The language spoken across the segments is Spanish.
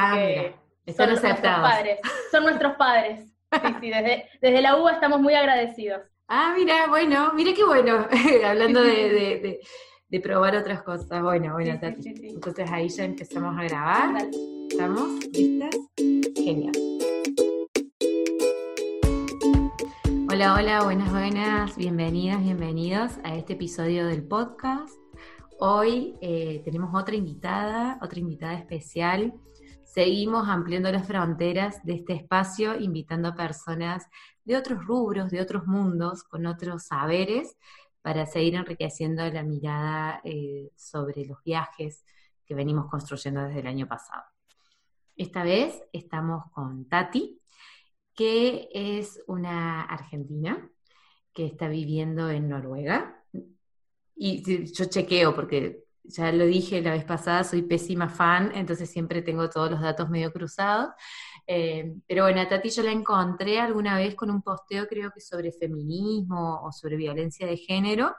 ah, son nuestros padres. Son nuestros padres. Sí, sí, desde, desde la UBA estamos muy agradecidos. Ah, mira, bueno, mira qué bueno, hablando de, probar otras cosas. Bueno, bueno, Entonces ahí ya empezamos a grabar. ¿Estamos listas? Genial. Hola, hola, buenas, buenas, bienvenidas, bienvenidos a este episodio del podcast. Hoy eh, tenemos otra invitada, otra invitada especial. Seguimos ampliando las fronteras de este espacio, invitando a personas de otros rubros, de otros mundos, con otros saberes, para seguir enriqueciendo la mirada eh, sobre los viajes que venimos construyendo desde el año pasado. Esta vez estamos con Tati, que es una argentina que está viviendo en Noruega. Y yo chequeo porque ya lo dije la vez pasada, soy pésima fan, entonces siempre tengo todos los datos medio cruzados. Eh, pero bueno, a Tati yo la encontré alguna vez con un posteo, creo que sobre feminismo o sobre violencia de género,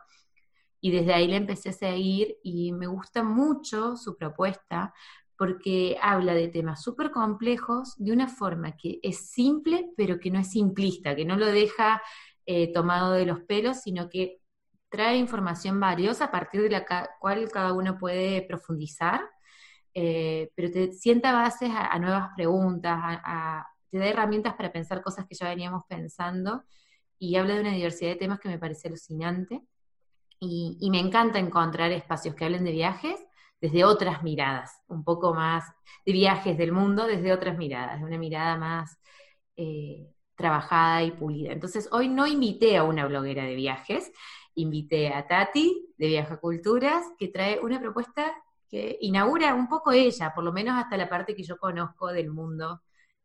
y desde ahí la empecé a seguir y me gusta mucho su propuesta porque habla de temas súper complejos de una forma que es simple, pero que no es simplista, que no lo deja eh, tomado de los pelos, sino que trae información valiosa a partir de la cual cada uno puede profundizar, eh, pero te sienta bases a, nuevas preguntas, te da herramientas para pensar cosas que ya veníamos pensando y habla de una diversidad de temas que me parece alucinante. Y, me encanta encontrar espacios que hablen de viajes desde otras miradas, un poco más de viajes del mundo desde otras miradas, de una mirada más eh, trabajada y pulida. Entonces, hoy no invité a una bloguera de viajes, invité a Tati de Viaja Culturas, que trae una propuesta que inaugura un poco ella, por lo menos hasta la parte que yo conozco del mundo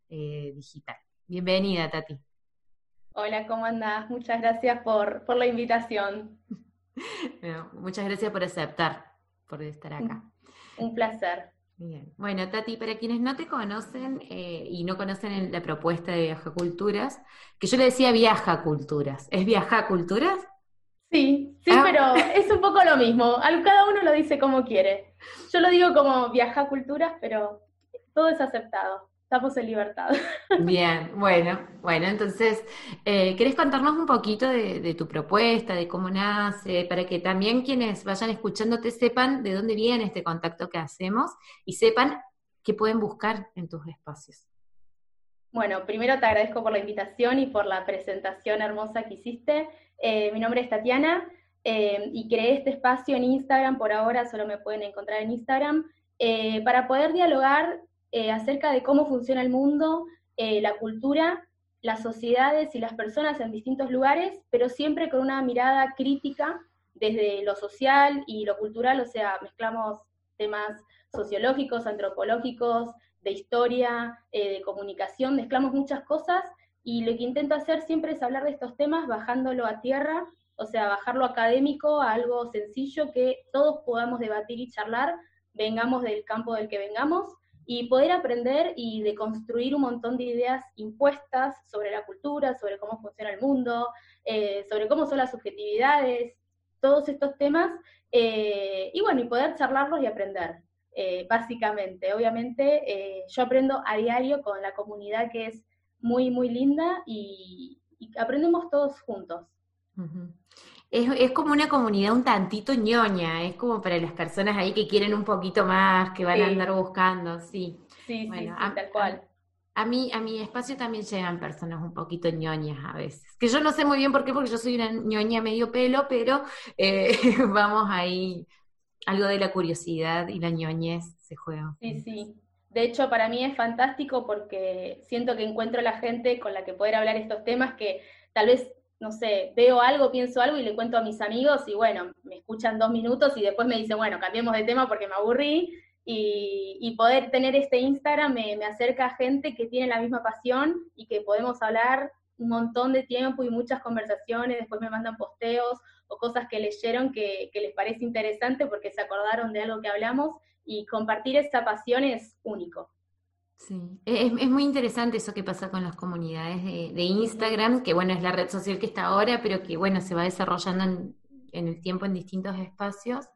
eh, digital. Bienvenida, Tati. Hola, ¿cómo andás? Muchas gracias por, la invitación. muchas gracias por aceptar, por estar acá. Un placer. Bien. Bueno, Tati, para quienes no te conocen eh, y no conocen la propuesta de Viaja Culturas, que yo le decía Viaja Culturas, ¿es Viaja Culturas? Sí, sí, ah. pero es un poco lo mismo. Cada uno lo dice como quiere. Yo lo digo como viaja culturas, pero todo es aceptado. Estamos en libertad. Bien, bueno, bueno, entonces, eh, ¿querés contarnos un poquito de, tu propuesta, de cómo nace, para que también quienes vayan escuchándote sepan de dónde viene este contacto que hacemos y sepan qué pueden buscar en tus espacios? Bueno, primero te agradezco por la invitación y por la presentación hermosa que hiciste. Eh, mi nombre es Tatiana eh, y creé este espacio en Instagram, por ahora solo me pueden encontrar en Instagram, eh, para poder dialogar acerca de cómo funciona el mundo, la cultura, las sociedades y las personas en distintos lugares, pero siempre con una mirada crítica desde lo social y lo cultural, o sea, mezclamos temas sociológicos, antropológicos, de historia, de comunicación, mezclamos muchas cosas y lo que intento hacer siempre es hablar de estos temas bajándolo a tierra, o sea, bajarlo académico a algo sencillo que todos podamos debatir y charlar, vengamos del campo del que vengamos, y poder aprender y de construir un montón de ideas impuestas sobre la cultura, sobre cómo funciona el mundo, eh, sobre cómo son las subjetividades, todos estos temas, eh, y bueno, y poder charlarlos y aprender. Eh, básicamente, obviamente, yo aprendo a diario con la comunidad que es muy, muy linda y, aprendemos todos juntos. es, como una comunidad un tantito ñoña, es como para las personas ahí que quieren un poquito más, que van a andar buscando, sí. Sí, sí, tal cual. A, mí, a mi espacio también llegan personas un poquito ñoñas a veces. Que yo no sé muy bien por qué, porque yo soy una ñoña medio pelo, pero eh, vamos ahí, algo de la curiosidad y la ñoñez se juega. Sí, sí. De hecho, para mí es fantástico porque siento que encuentro la gente con la que poder hablar estos temas que tal vez, no sé, veo algo, pienso algo y le cuento a mis amigos y bueno, me escuchan dos minutos y después me dicen, bueno, cambiemos de tema porque me aburrí. Y, poder tener este Instagram me, acerca a gente que tiene la misma pasión y que podemos hablar un montón de tiempo y muchas conversaciones, después me mandan posteos o cosas que leyeron que, que les parece interesante porque se acordaron de algo que hablamos y compartir esa pasión es único. Sí, es, es, muy interesante eso que pasa con las comunidades de, Instagram, que bueno, es la red social que está ahora, pero que bueno, se va desarrollando en, el tiempo en distintos espacios.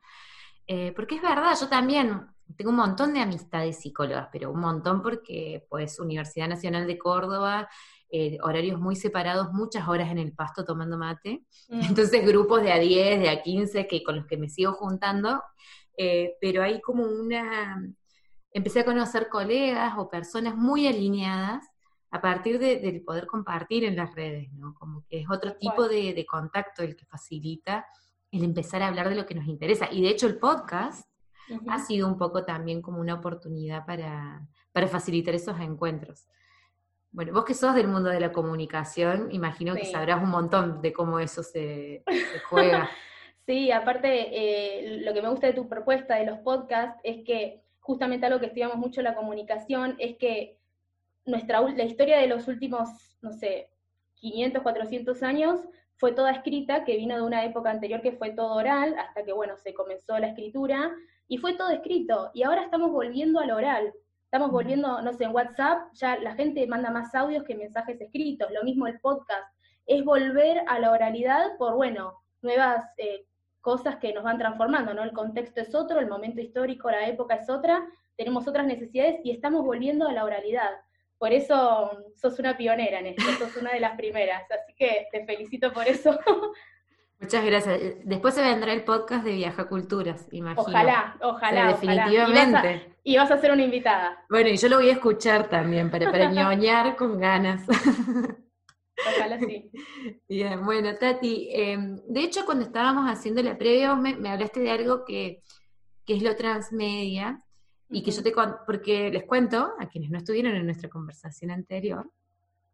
Eh, porque es verdad, yo también tengo un montón de amistades psicólogas, pero un montón porque pues Universidad Nacional de Córdoba, eh, horarios muy separados, muchas horas en el pasto tomando mate, mm. entonces grupos de a 10, de a 15 que, con los que me sigo juntando, eh, pero hay como una, empecé a conocer colegas o personas muy alineadas a partir de, poder compartir en las redes, ¿no? Como que es otro tipo de, contacto el que facilita el empezar a hablar de lo que nos interesa. Y de hecho el podcast ha sido un poco también como una oportunidad para, facilitar esos encuentros. Bueno, vos que sos del mundo de la comunicación, imagino que sabrás un montón de cómo eso se, juega. sí, aparte, eh, lo que me gusta de tu propuesta de los podcasts es que justamente algo que estudiamos mucho en la comunicación es que nuestra, la historia de los últimos, no sé, 500, 400 años fue toda escrita, que vino de una época anterior que fue todo oral, hasta que, bueno, se comenzó la escritura, y fue todo escrito, y ahora estamos volviendo al oral. Estamos volviendo, no sé, en WhatsApp ya la gente manda más audios que mensajes escritos, lo mismo el podcast. Es volver a la oralidad por, bueno, nuevas eh, cosas que nos van transformando, ¿no? El contexto es otro, el momento histórico, la época es otra, tenemos otras necesidades y estamos volviendo a la oralidad. Por eso sos una pionera en esto, sos una de las primeras, así que te felicito por eso. Muchas gracias. Después se vendrá el podcast de Viaja Culturas, imagino. Ojalá, ojalá. definitivamente. Y vas, a, ser una invitada. Bueno, y yo lo voy a escuchar también para, para ñoñar con ganas. Ojalá sí. Bien, bueno, Tati, em, de hecho cuando estábamos haciendo la previa, me, me hablaste de algo que, que es lo transmedia, y que yo te porque les cuento a quienes no estuvieron en nuestra conversación anterior,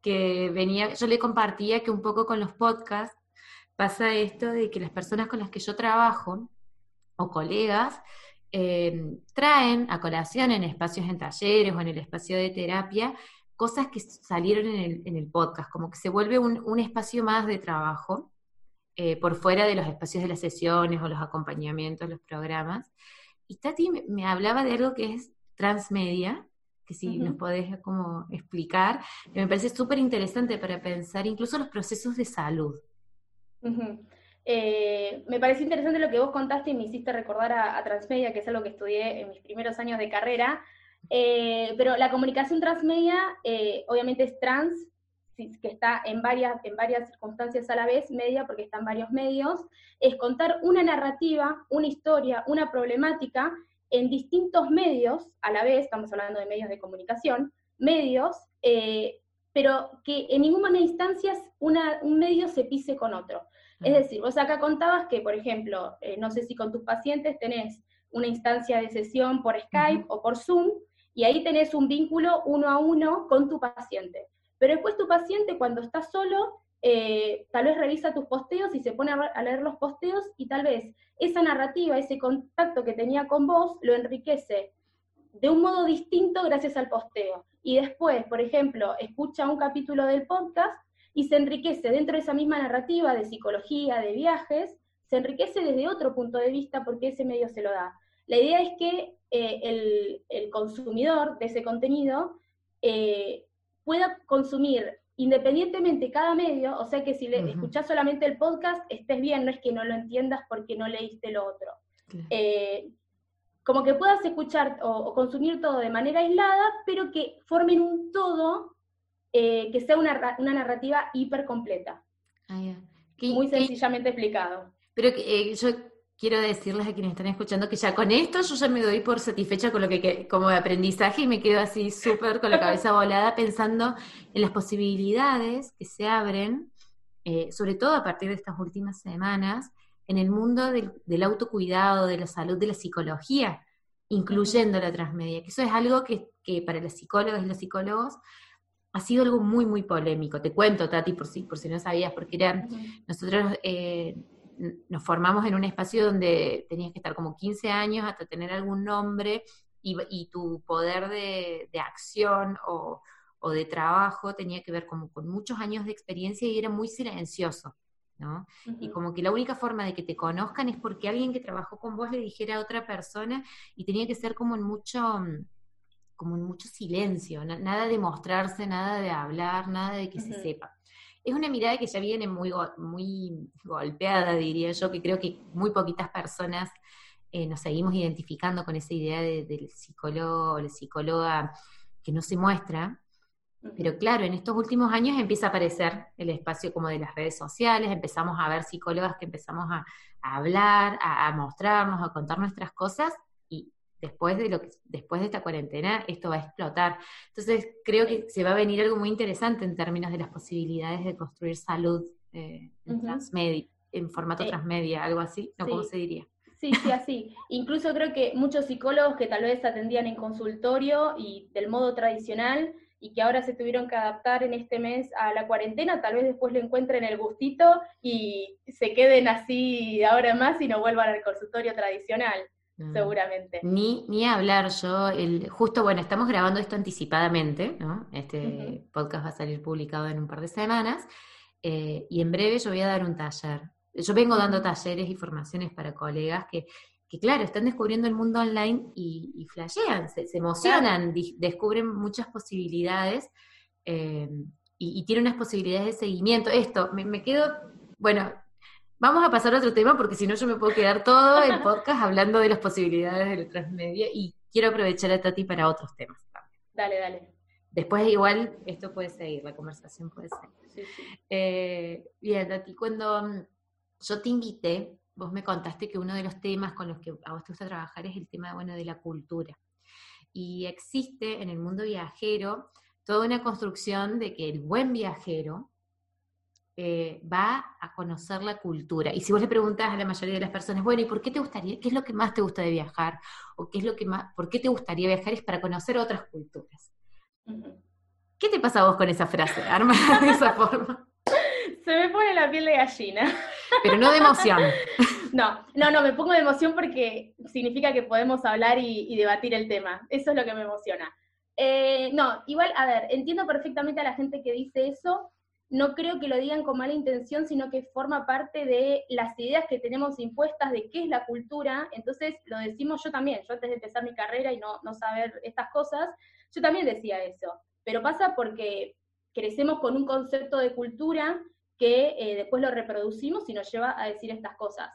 que venía, yo le compartía que un poco con los podcasts pasa esto de que las personas con las que yo trabajo o colegas eh, traen a colación en espacios en talleres o en el espacio de terapia cosas que salieron en el, podcast, como que se vuelve un, espacio más de trabajo eh, por fuera de los espacios de las sesiones o los acompañamientos, los programas. Y Tati me, hablaba de algo que es transmedia, que si nos podés como explicar, que me parece súper interesante para pensar incluso los procesos de salud. Eh, me parece interesante lo que vos contaste y me hiciste recordar a, Transmedia, que es algo que estudié en mis primeros años de carrera, eh, pero la comunicación transmedia eh, obviamente es trans, que está en varias, en varias circunstancias a la vez, media porque está en varios medios, es contar una narrativa, una historia, una problemática en distintos medios a la vez, estamos hablando de medios de comunicación, medios, eh, pero que en ninguna instancia un medio se pise con otro. Es decir, vos acá contabas que, por ejemplo, eh, no sé si con tus pacientes tenés una instancia de sesión por Skype o por Zoom, y ahí tenés un vínculo uno a uno con tu paciente. Pero después tu paciente cuando está solo, eh, tal vez revisa tus posteos y se pone a, leer los posteos y tal vez esa narrativa, ese contacto que tenía con vos, lo enriquece de un modo distinto gracias al posteo. Y después, por ejemplo, escucha un capítulo del podcast y se enriquece dentro de esa misma narrativa de psicología, de viajes, se enriquece desde otro punto de vista porque ese medio se lo da. La idea es que eh, el, consumidor de ese contenido eh, pueda consumir independientemente cada medio, o sea que si le, escuchás solamente el podcast, estés bien, no es que no lo entiendas porque no leíste lo otro. Eh, como que puedas escuchar o, consumir todo de manera aislada, pero que formen un todo que sea una, narrativa hiper completa. Ah, Muy sencillamente explicado. Pero que, yo quiero decirles a quienes están escuchando que ya con esto yo ya me doy por satisfecha con lo que como aprendizaje y me quedo así súper con la cabeza volada pensando en las posibilidades que se abren, eh, sobre todo a partir de estas últimas semanas, en el mundo del, autocuidado, de la salud, de la psicología, incluyendo la transmedia, que eso es algo que, para las psicólogas y los psicólogos ha sido algo muy, muy polémico. Te cuento, Tati, por si, por si no sabías, porque eran, nosotros eh, nos formamos en un espacio donde tenías que estar como 15 años hasta tener algún nombre y, tu poder de, acción o, de trabajo tenía que ver como con muchos años de experiencia y era muy silencioso, ¿no? Y como que la única forma de que te conozcan es porque alguien que trabajó con vos le dijera a otra persona y tenía que ser como en mucho como en mucho silencio, nada de mostrarse, nada de hablar, nada de que se sepa es una mirada que ya viene muy, muy golpeada, diría yo, que creo que muy poquitas personas eh, nos seguimos identificando con esa idea del psicólogo o la psicóloga que no se muestra, pero claro, en estos últimos años empieza a aparecer el espacio como de las redes sociales, empezamos a ver psicólogas que empezamos a, hablar, a, mostrarnos, a contar nuestras cosas y después de lo que después de esta cuarentena esto va a explotar. Entonces creo que se va a venir algo muy interesante en términos de las posibilidades de construir salud eh, en, transmedia, en formato eh, transmedia, algo así, ¿no? ¿Cómo se diría? Sí, sí, así. Incluso creo que muchos psicólogos que tal vez atendían en consultorio y del modo tradicional y que ahora se tuvieron que adaptar en este mes a la cuarentena, tal vez después le encuentren el gustito y se queden así ahora más y no vuelvan al consultorio tradicional. Mm. Seguramente. Ni, ni hablar yo, el, justo bueno, estamos grabando esto anticipadamente, ¿no? Este podcast va a salir publicado en un par de semanas, eh, y en breve yo voy a dar un taller. Yo vengo dando talleres y formaciones para colegas que que claro, están descubriendo el mundo online y, y flashean, se, emocionan, descubren muchas posibilidades eh, y, tienen unas posibilidades de seguimiento. Esto, me, quedo, bueno, vamos a pasar a otro tema porque si no yo me puedo quedar todo el podcast hablando de las posibilidades de la transmedia y quiero aprovechar a Tati para otros temas. Dale, dale. Después igual esto puede seguir, la conversación puede seguir. Eh, bien, Tati, cuando mm, yo te invité, vos me contaste que uno de los temas con los que a vos te gusta trabajar es el tema bueno, de la cultura. Y existe en el mundo viajero toda una construcción de que el buen viajero eh, va a conocer la cultura. Y si vos le preguntás a la mayoría de las personas, bueno, ¿y por qué te gustaría, qué es lo que más te gusta de viajar? ¿O qué es lo que más, por qué te gustaría viajar? Es para conocer otras culturas. ¿Qué te pasa a vos con esa frase, armada de esa forma? Se me pone la piel de gallina. Pero no de emoción. No, no, no, me pongo de emoción porque significa que podemos hablar y, debatir el tema. Eso es lo que me emociona. Eh, no, igual, a ver, entiendo perfectamente a la gente que dice eso. No creo que lo digan con mala intención, sino que forma parte de las ideas que tenemos impuestas de qué es la cultura. Entonces, lo decimos yo también. Yo antes de empezar mi carrera y no, no saber estas cosas, yo también decía eso. Pero pasa porque crecemos con un concepto de cultura que eh, después lo reproducimos y nos lleva a decir estas cosas.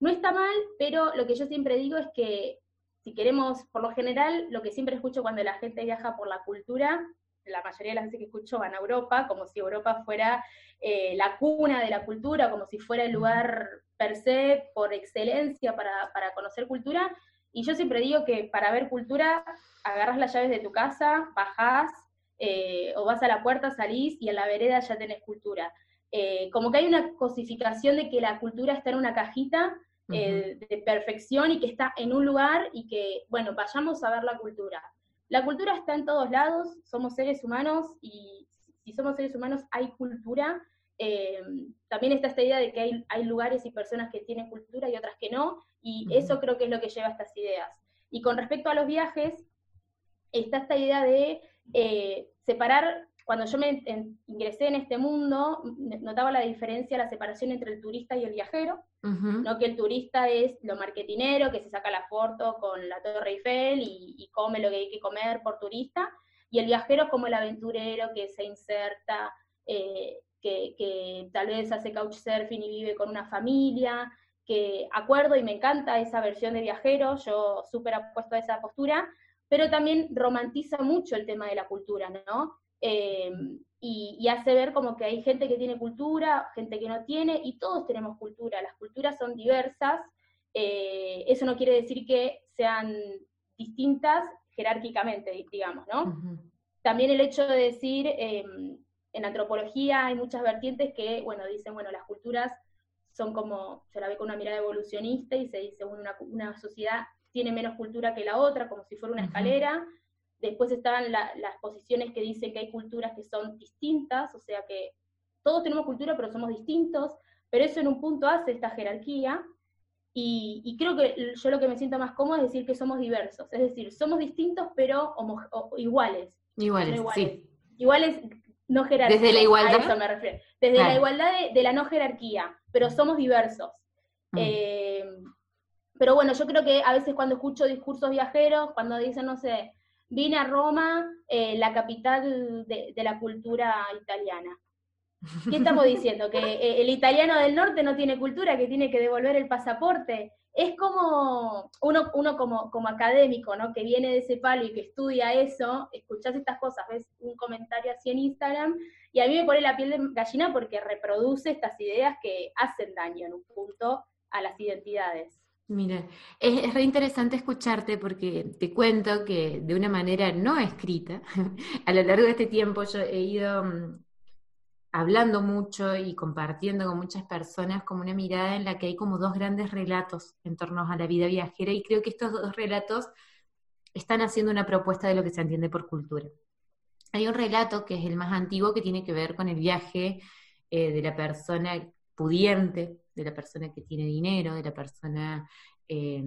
No está mal, pero lo que yo siempre digo es que si queremos, por lo general, lo que siempre escucho cuando la gente viaja por la cultura, la mayoría de las veces que escucho van a Europa, como si Europa fuera eh, la cuna de la cultura, como si fuera el lugar per se, por excelencia, para, conocer cultura. Y yo siempre digo que para ver cultura, agarras las llaves de tu casa, bajás, eh, o vas a la puerta, salís y en la vereda ya tenés cultura. Eh, como que hay una cosificación de que la cultura está en una cajita eh, de perfección y que está en un lugar y que, bueno, vayamos a ver la cultura. La cultura está en todos lados, somos seres humanos y si somos seres humanos hay cultura. Eh, también está esta idea de que hay, hay, lugares y personas que tienen cultura y otras que no, y eso creo que es lo que lleva a estas ideas. Y con respecto a los viajes, está esta idea de separar cuando yo me ingresé en este mundo, notaba la diferencia, la separación entre el turista y el viajero, ¿no? que el turista es lo marketinero, que se saca la foto con la Torre Eiffel y, come lo que hay que comer por turista, y el viajero es como el aventurero que se inserta, eh, que, que, tal vez hace couchsurfing y vive con una familia, que acuerdo y me encanta esa versión de viajero, yo súper apuesto a esa postura, pero también romantiza mucho el tema de la cultura, ¿no? Eh, y, hace ver como que hay gente que tiene cultura, gente que no tiene, y todos tenemos cultura, las culturas son diversas, eh, eso no quiere decir que sean distintas jerárquicamente, digamos, ¿no? También el hecho de decir, em, en antropología hay muchas vertientes que, bueno, dicen, bueno, las culturas son como, se la ve con una mirada evolucionista y se dice, una, una sociedad tiene menos cultura que la otra, como si fuera una escalera, Después están las posiciones que dicen que hay culturas que son distintas, o sea que todos tenemos cultura, pero somos distintos, pero eso en un punto hace esta jerarquía. Y, creo que yo lo que me siento más cómodo es decir que somos diversos, es decir, somos distintos, pero iguales. Iguales, sí. Iguales, no jerarquía. Desde la igualdad. eso me refiero. Desde la igualdad de, la no jerarquía, pero somos diversos. Mm. Eh, pero bueno, yo creo que a veces cuando escucho discursos viajeros, cuando dicen, no sé, vine a Roma, eh, la capital de, la cultura italiana. ¿Qué estamos diciendo? ¿Que eh, el italiano del norte no tiene cultura, que tiene que devolver el pasaporte? es como uno, uno como, como académico, ¿no? Que viene de ese palo y que estudia eso, escuchás estas cosas, ves un comentario así en Instagram, y a mí me pone la piel de gallina porque reproduce estas ideas que hacen daño en un punto a las identidades. Mira, es, es re interesante escucharte porque te cuento que de una manera no escrita, a lo largo de este tiempo yo he ido mm, hablando mucho y compartiendo con muchas personas como una mirada en la que hay como dos grandes relatos en torno a la vida viajera y creo que estos dos relatos están haciendo una propuesta de lo que se entiende por cultura. Hay un relato que es el más antiguo que tiene que ver con el viaje eh, de la persona pudiente, de la persona que tiene dinero, de la persona eh,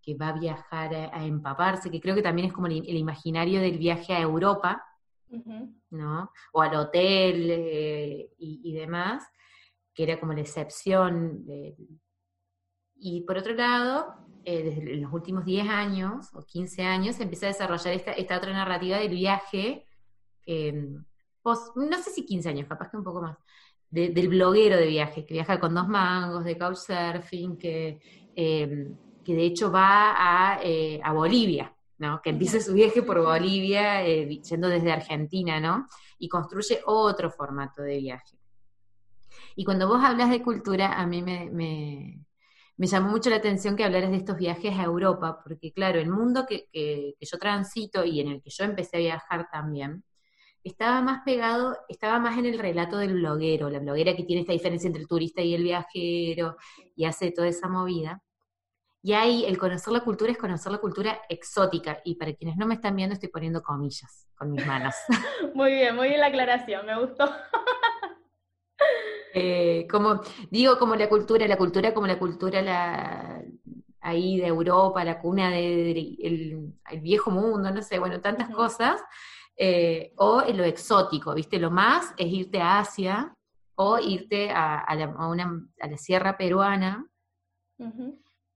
que va a viajar a, empaparse, que creo que también es como el imaginario del viaje a Europa, ¿no? O al hotel eh, y, demás, que era como la excepción. Y por otro lado, eh, desde los últimos 10 años o 15 años se empieza a desarrollar esta, esta otra narrativa del viaje, em, no sé si 15 años, capaz que un poco más, del bloguero de viaje, que viaja con dos mangos, de couchsurfing, que, em, que de hecho va a, eh, a Bolivia, que empiece su viaje por Bolivia, eh, yendo desde Argentina, ¿no? Y construye otro formato de viaje. Y cuando vos hablas de cultura, a mí me, me, llamó mucho la atención que hablaras de estos viajes a Europa, porque claro, el mundo que, que, yo transito y en el que yo empecé a viajar también, estaba más pegado, estaba más en el relato del bloguero, la bloguera que tiene esta diferencia entre el turista y el viajero y hace toda esa movida. Y ahí el conocer la cultura es conocer la cultura exótica. Y para quienes no me están viendo, estoy poniendo comillas con mis manos. muy bien, muy bien la aclaración, me gustó. Eh, como, digo, como la cultura, la cultura como la cultura la, ahí de Europa, la cuna del el viejo mundo, no sé, bueno, tantas cosas. Eh, o en lo exótico, ¿viste? Lo más es irte a Asia o irte a, la, una, a la, sierra peruana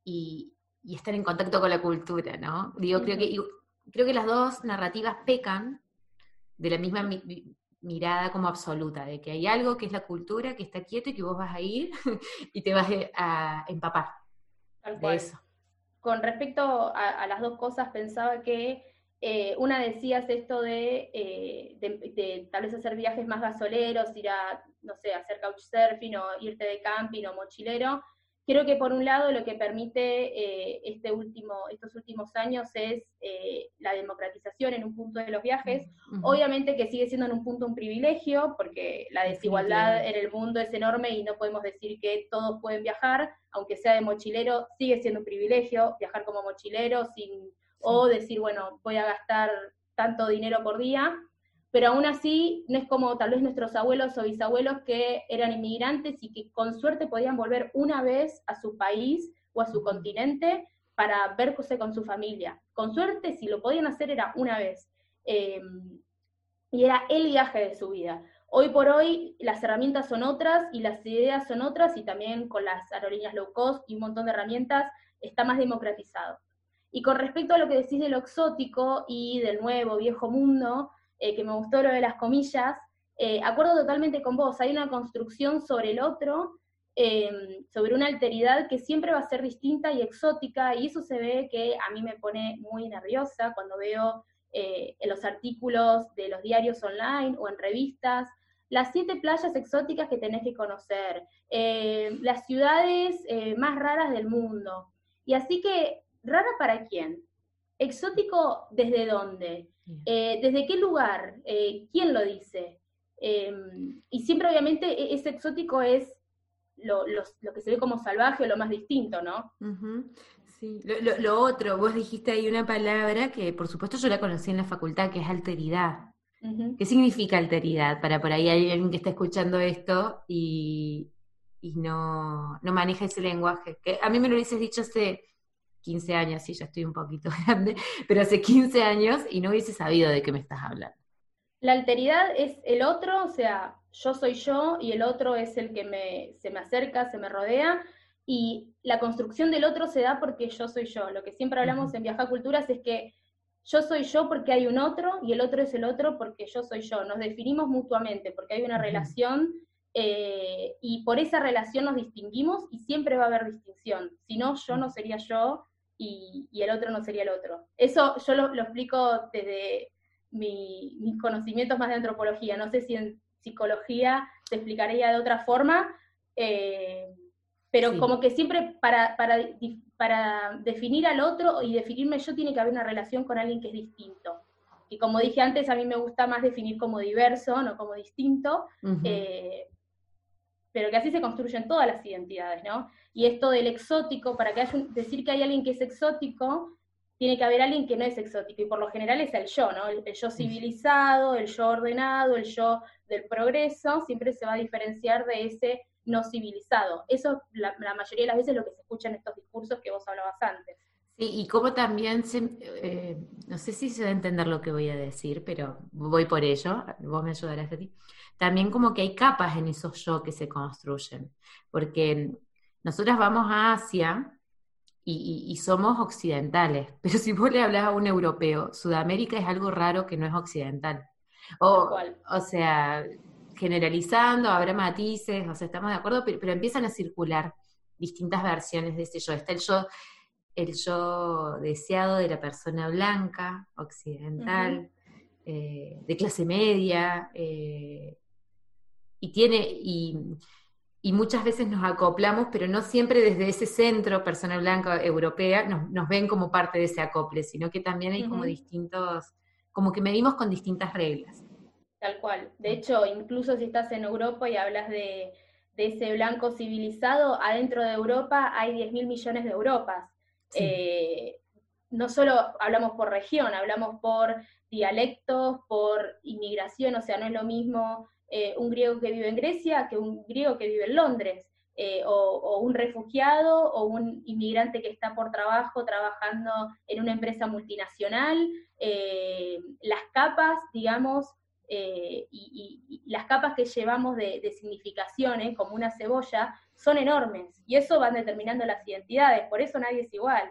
y, estar en contacto con la cultura, ¿no? Digo, creo que, creo que las dos narrativas pecan de la misma mirada como absoluta, de que hay algo que es la cultura, que está quieto y que vos vas a ir y te vas a empapar de eso. Con respecto a, las dos cosas, pensaba que eh, una decías esto de, eh, de, de, tal vez hacer viajes más gasoleros, ir a, no sé, hacer couchsurfing o irte de camping o mochilero, Creo que por un lado lo que permite eh, este último, estos últimos años es eh, la democratización en un punto de los viajes. Obviamente que sigue siendo en un punto un privilegio, porque la desigualdad en el mundo es enorme y no podemos decir que todos pueden viajar, aunque sea de mochilero, sigue siendo un privilegio viajar como mochilero sin, o decir, bueno, voy a gastar tanto dinero por día pero aún así no es como tal vez nuestros abuelos o bisabuelos que eran inmigrantes y que con suerte podían volver una vez a su país o a su continente para verse con su familia. Con suerte, si lo podían hacer, era una vez. Em, y era el viaje de su vida. Hoy por hoy las herramientas son otras y las ideas son otras y también con las aerolíneas low cost y un montón de herramientas está más democratizado. Y con respecto a lo que decís de lo exótico y del nuevo, viejo mundo, eh, que me gustó lo de las comillas, eh, acuerdo totalmente con vos, hay una construcción sobre el otro, em, sobre una alteridad que siempre va a ser distinta y exótica, y eso se ve que a mí me pone muy nerviosa cuando veo eh, en los artículos de los diarios online o en revistas, las siete playas exóticas que tenés que conocer, las ciudades más raras del mundo. Y así que, ¿rara para quién? ¿Exótico desde dónde? Eh, ¿Desde qué lugar? Eh, ¿Quién lo dice? Em, y siempre obviamente e-, ese exótico es lo, que se ve como salvaje o lo más distinto, ¿no? Sí, lo, otro, vos dijiste ahí una palabra que por supuesto yo la conocí en la facultad, que es alteridad. ¿Qué significa alteridad? Para por ahí hay alguien que está escuchando esto y, no, no maneja ese lenguaje. Que a mí me lo hubieses dicho hace 15 años, sí, ya estoy un poquito grande, pero hace 15 años y no hubiese sabido de qué me estás hablando. La alteridad es el otro, o sea, yo soy yo y el otro es el que me, se me acerca, se me rodea, y la construcción del otro se da porque yo soy yo. Lo que siempre hablamos en Viaja Culturas es que yo soy yo porque hay un otro y el otro es el otro porque yo soy yo. Nos definimos mutuamente porque hay una relación eh, y por esa relación nos distinguimos y siempre va a haber distinción. Si no, yo no sería yo y, el otro no sería el otro. Eso yo lo, explico desde mis conocimientos más de antropología. No sé si en psicología se explicaría de otra forma, eh, pero como que siempre para, para, para definir al otro y definirme yo tiene que haber una relación con alguien que es distinto. Y como dije antes, a mí me gusta más definir como diverso, no como distinto, eh, pero que así se construyen todas las identidades, ¿no? Y esto del exótico, para que haya decir que hay alguien que es exótico, tiene que haber alguien que no es exótico, y por lo general es el yo, ¿no? El, yo civilizado, el yo ordenado, el yo del progreso, siempre se va a diferenciar de ese no civilizado. Eso la, la mayoría de las veces es lo que se escucha en estos discursos que vos hablabas antes. Sí, y como también, se, eh, no sé si se va a entender lo que voy a decir, pero voy por ello, vos me ayudarás a ti. También como que hay capas en esos yo que se construyen, porque nosotras vamos a Asia y, somos occidentales, pero si vos le hablas a un europeo, Sudamérica es algo raro que no es occidental. O, o sea, generalizando, habrá matices, o sea, estamos de acuerdo, pero, pero empiezan a circular distintas versiones de ese yo. Está el yo el yo deseado de la persona blanca, occidental, eh, de clase media, eh, y tiene, y, muchas veces nos acoplamos, pero no siempre desde ese centro, persona blanca europea, nos, ven como parte de ese acople, sino que también hay como distintos, como que medimos con distintas reglas. Tal cual. De hecho, incluso si estás en Europa y hablas de, de ese blanco civilizado, adentro de Europa hay 10 mil millones de Europas. Eh, no solo hablamos por región, hablamos por dialectos, por inmigración, o sea, no es lo mismo eh, un griego que vive en Grecia que un griego que vive en Londres, eh, o, un refugiado o un inmigrante que está por trabajo trabajando en una empresa multinacional. las capas, digamos, y, las capas que llevamos de, de significaciones, como una cebolla, son enormes y eso van determinando las identidades, por eso nadie es igual.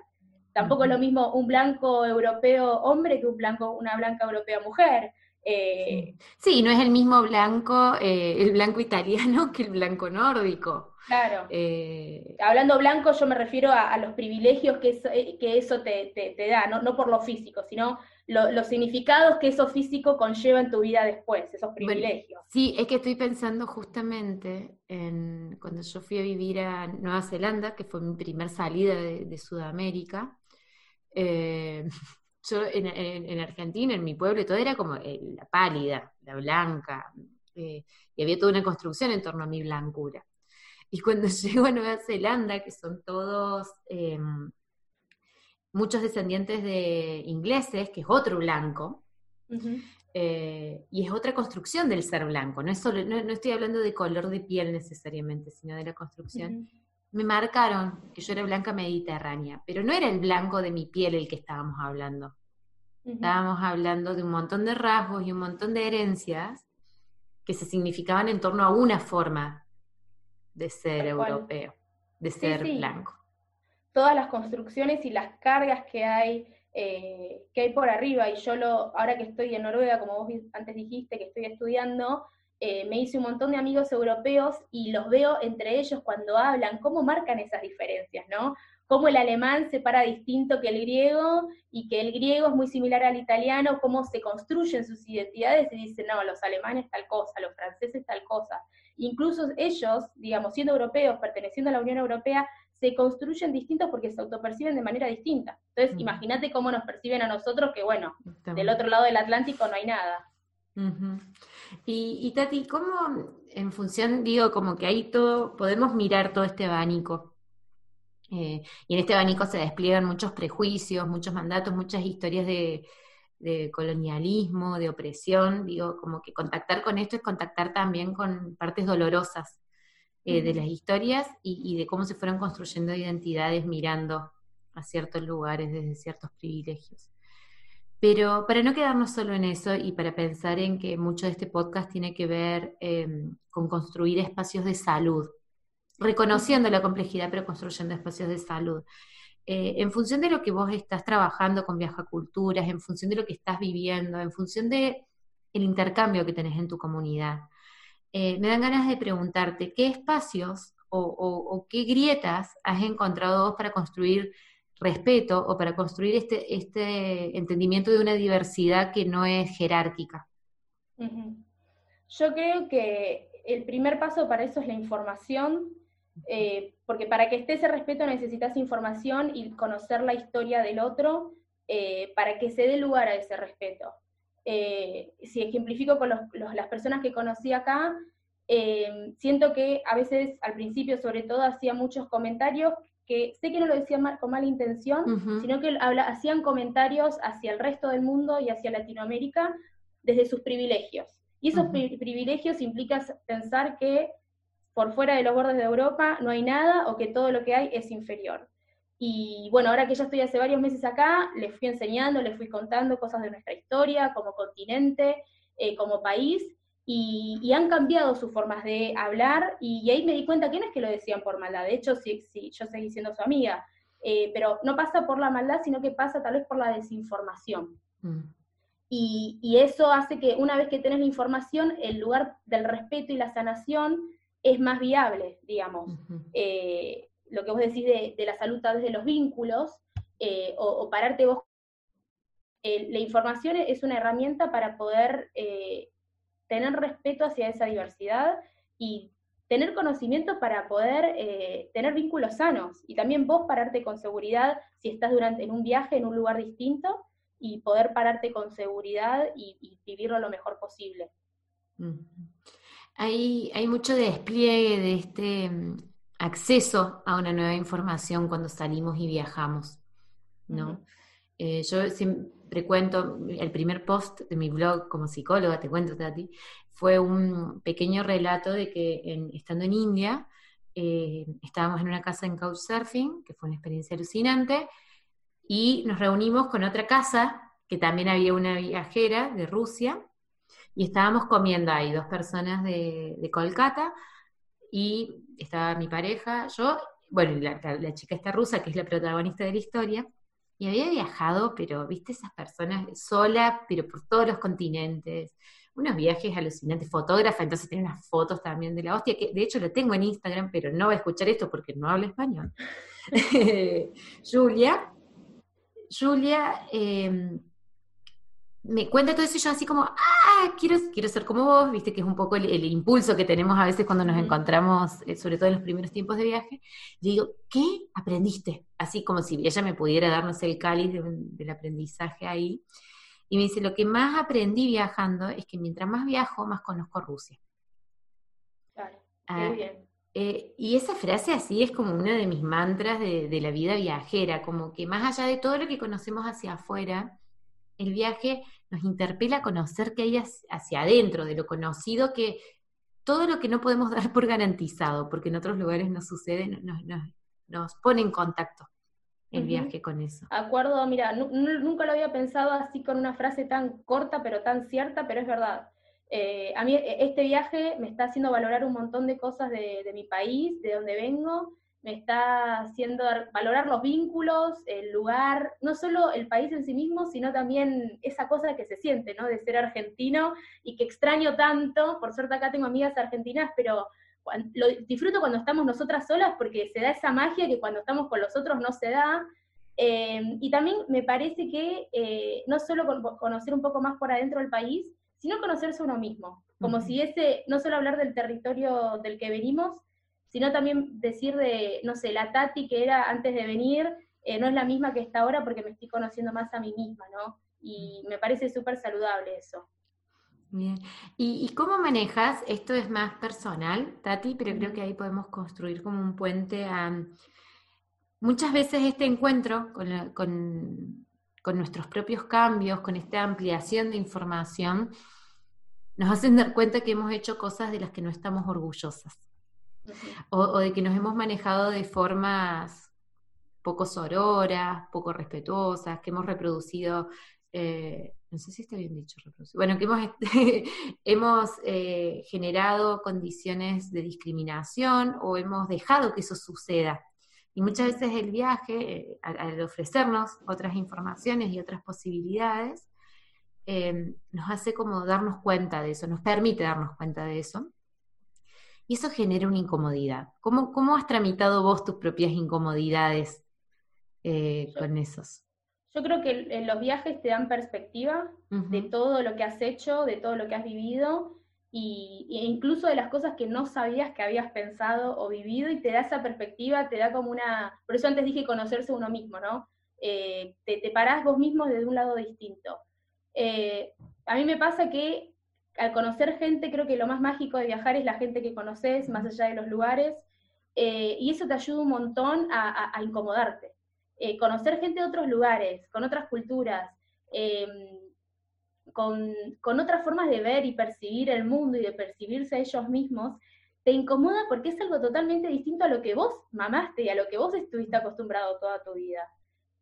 Tampoco es lo mismo un blanco europeo hombre que un blanco, una blanca europea mujer. Eh, sí. no es el mismo blanco, eh, el blanco italiano que el blanco nórdico. Claro. Eh, Hablando blanco, yo me refiero a, los privilegios que eso, que eso te, te, da, no, no, por lo físico, sino los significados que eso físico conlleva en tu vida después, esos privilegios. sí, es que estoy pensando justamente en cuando yo fui a vivir a Nueva Zelanda, que fue mi primer salida de, Sudamérica. Eh, yo en, Argentina, en mi pueblo, todo era como eh, la pálida, la blanca, eh, y había toda una construcción en torno a mi blancura. Y cuando llego a Nueva Zelanda, que son todos em, muchos descendientes de ingleses, que es otro blanco, eh, y es otra construcción del ser blanco, no, es solo, no, estoy hablando de color de piel necesariamente, sino de la construcción. Me marcaron que yo era blanca mediterránea, pero no era el blanco de mi piel el que estábamos hablando. Estábamos hablando de un montón de rasgos y un montón de herencias que se significaban en torno a una forma de ser europeo, de ser blanco todas las construcciones y las cargas que hay, eh, que hay por arriba. Y yo lo, ahora que estoy en Noruega, como vos antes dijiste, que estoy estudiando, eh, me hice un montón de amigos europeos y los veo entre ellos cuando hablan, cómo marcan esas diferencias, ¿no? Cómo el alemán se para distinto que el griego y que el griego es muy similar al italiano, cómo se construyen sus identidades y dicen, no, los alemanes tal cosa, los franceses tal cosa. Incluso ellos, digamos, siendo europeos, perteneciendo a la Unión Europea, se construyen distintos porque se autoperciben de manera distinta. Entonces, mm. imagínate cómo nos perciben a nosotros, que bueno, del otro lado del Atlántico no hay nada. Y, Tati, ¿cómo en función, digo, como que ahí todo, podemos mirar todo este abanico? Eh, y en este abanico se despliegan muchos prejuicios, muchos mandatos, muchas historias de, colonialismo, de opresión. Digo, como que contactar con esto es contactar también con partes dolorosas eh, de las historias y, de cómo se fueron construyendo identidades mirando a ciertos lugares desde ciertos privilegios. Pero para no quedarnos solo en eso y para pensar en que mucho de este podcast tiene que ver em, con construir espacios de salud, reconociendo la complejidad, pero construyendo espacios de salud. Eh, en función de lo que vos estás trabajando con Viaja Culturas, en función de lo que estás viviendo, en función de intercambio que tenés en tu comunidad, eh, me dan ganas de preguntarte, ¿qué espacios o, qué grietas has encontrado vos para construir respeto o para construir este, este entendimiento de una diversidad que no es jerárquica? Yo creo que el primer paso para eso es la información, eh, porque para que esté ese respeto necesitas información y conocer la historia del otro eh, para que se dé lugar a ese respeto. Eh, si ejemplifico con las personas que conocí acá, siento que a veces al principio sobre todo hacía muchos comentarios que sé que no lo decían con mala intención, sino que hacían comentarios hacia el resto del mundo y hacia Latinoamérica desde sus privilegios. Y esos privilegios implican pensar que por fuera de los bordes de Europa no hay nada o que todo lo que hay es inferior. Y bueno, ahora que ya estoy hace varios meses acá, les fui enseñando, les fui contando cosas de nuestra historia como continente, eh, como país, y, han cambiado sus formas de hablar, y, ahí me di cuenta que no es que lo decían por maldad, de hecho, sí, sí yo seguí siendo su amiga, eh, pero no pasa por la maldad, sino que pasa tal vez por la desinformación. Mm. Y, eso hace que una vez que tenés la información, el lugar del respeto y la sanación es más viable, digamos. Eh, lo que vos decís de, la salud tal vez de los vínculos, eh, o, pararte vos. Eh, la información es una herramienta para poder tener respeto hacia esa diversidad y tener conocimiento para poder tener vínculos sanos. Y también vos pararte con seguridad si estás durante en un viaje en un lugar distinto y poder pararte con seguridad y, vivirlo lo mejor posible. Hay, hay mucho despliegue de este mm, acceso a una nueva información cuando salimos y viajamos, ¿no? Eh, yo siempre cuento, el primer post de mi blog como psicóloga, te cuento, Tati, fue un pequeño relato de que estando en India, eh, estábamos en una casa en Couchsurfing, que fue una experiencia alucinante, y nos reunimos con otra casa, que también había una viajera de Rusia, y estábamos comiendo ahí, dos personas de, de Kolkata, y estaba mi pareja, yo, bueno, la, la, chica esta rusa, que es la protagonista de la historia, y había viajado, pero, viste, esas personas sola, pero por todos los continentes, unos viajes alucinantes, fotógrafa, entonces tiene unas fotos también de la hostia, que de hecho lo tengo en Instagram, pero no va a escuchar esto porque no habla español. Julia, Julia em, me cuenta todo eso y yo así como, ah, quiero, quiero ser como vos, viste que es un poco el, impulso que tenemos a veces cuando nos encontramos, eh, sobre todo en los primeros tiempos de viaje. Le digo, ¿qué aprendiste? Así como si ella me pudiera darnos el cáliz del aprendizaje ahí. Y me dice, lo que más aprendí viajando es que mientras más viajo, más conozco Rusia. Claro, muy ah, bien. Eh, y esa frase así es como una de mis mantras de, la vida viajera, como que más allá de todo lo que conocemos hacia afuera, el viaje nos interpela a conocer que hay hacia adentro, de lo conocido, que todo lo que no podemos dar por garantizado, porque en otros lugares no sucede, nos, nos, pone en contacto el viaje con eso. Acuerdo, mira, nunca lo había pensado así con una frase tan corta, pero tan cierta, pero es verdad. Eh, a mí e, este viaje me está haciendo valorar un montón de cosas de, mi país, de donde vengo, me está haciendo valorar los vínculos, el lugar, no solo el país en sí mismo, sino también esa cosa que se siente, ¿no? De ser argentino y que extraño tanto, por suerte acá tengo amigas argentinas, pero lo disfruto cuando estamos nosotras solas porque se da esa magia que cuando estamos con los otros no se da. Eh, y también me parece que eh, no solo conocer un poco más por adentro del país, sino conocerse uno mismo, como si ese, no solo hablar del territorio del que venimos, sino también decir de, no sé, la Tati que era antes de venir, eh, no es la misma que está ahora porque me estoy conociendo más a mí misma, ¿no? Y me parece súper saludable eso. Bien. ¿Y, cómo manejas? Esto es más personal, Tati, pero creo que ahí podemos construir como un puente a... Muchas veces este encuentro con, con, con nuestros propios cambios, con esta ampliación de información, nos hacen dar cuenta que hemos hecho cosas de las que no estamos orgullosas. O, de que nos hemos manejado de formas poco sororas, poco respetuosas, que hemos reproducido, eh, no sé si está bien dicho, bueno, que hemos, eh, generado condiciones de discriminación o hemos dejado que eso suceda. Y muchas veces el viaje, eh, al ofrecernos otras informaciones y otras posibilidades, nos hace como darnos cuenta de eso, nos permite darnos cuenta de eso. Y eso genera una incomodidad. ¿Cómo, cómo has tramitado vos tus propias incomodidades eh, con esos? Yo creo que los viajes te dan perspectiva de todo lo que has hecho, de todo lo que has vivido, y, e incluso de las cosas que no sabías que habías pensado o vivido, y te da esa perspectiva, te da como una... Por eso antes dije conocerse uno mismo, ¿no? Eh, te, te, parás vos mismo desde un lado distinto. Eh, a mí me pasa que al conocer gente, creo que lo más mágico de viajar es la gente que conoces, más allá de los lugares, eh, y eso te ayuda un montón a, incomodarte. Eh, conocer gente de otros lugares, con otras culturas, em, con, otras formas de ver y percibir el mundo y de percibirse a ellos mismos, te incomoda porque es algo totalmente distinto a lo que vos mamaste y a lo que vos estuviste acostumbrado toda tu vida.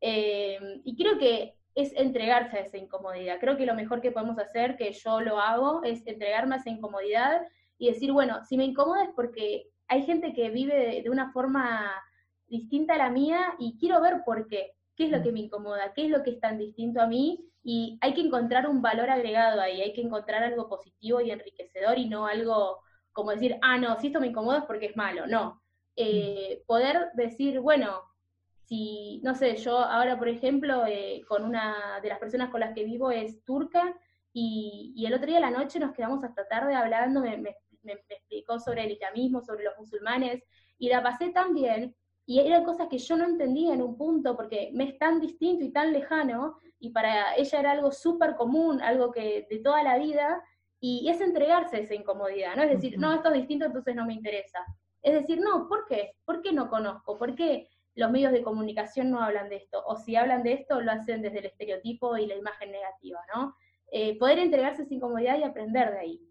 Em, y creo que es entregarse a esa incomodidad. Creo que lo mejor que podemos hacer, que yo lo hago, es entregarme a esa incomodidad y decir, bueno, si me incomoda es porque hay gente que vive de, una forma distinta a la mía y quiero ver por qué, qué es lo que me incomoda, qué es lo que es tan distinto a mí y hay que encontrar un valor agregado ahí, hay que encontrar algo positivo y enriquecedor y no algo como decir, ah, no, si esto me incomoda es porque es malo, no. Eh, poder decir, bueno, si, no sé, yo ahora, por ejemplo, eh, con una de las personas con las que vivo es turca y, el otro día a la noche nos quedamos hasta tarde hablando, me, me, explicó sobre el islamismo, sobre los musulmanes y la pasé tan bien y eran cosas que yo no entendía en un punto porque me es tan distinto y tan lejano y para ella era algo súper común, algo que de toda la vida y es entregarse a esa incomodidad, ¿no? Es decir, no, esto es distinto, entonces no me interesa. Es decir, no, ¿por qué? ¿Por qué no conozco? ¿Por qué los medios de comunicación no hablan de esto, o si hablan de esto, lo hacen desde el estereotipo y la imagen negativa, ¿no? Eh, poder entregarse sin incomodidad y aprender de ahí.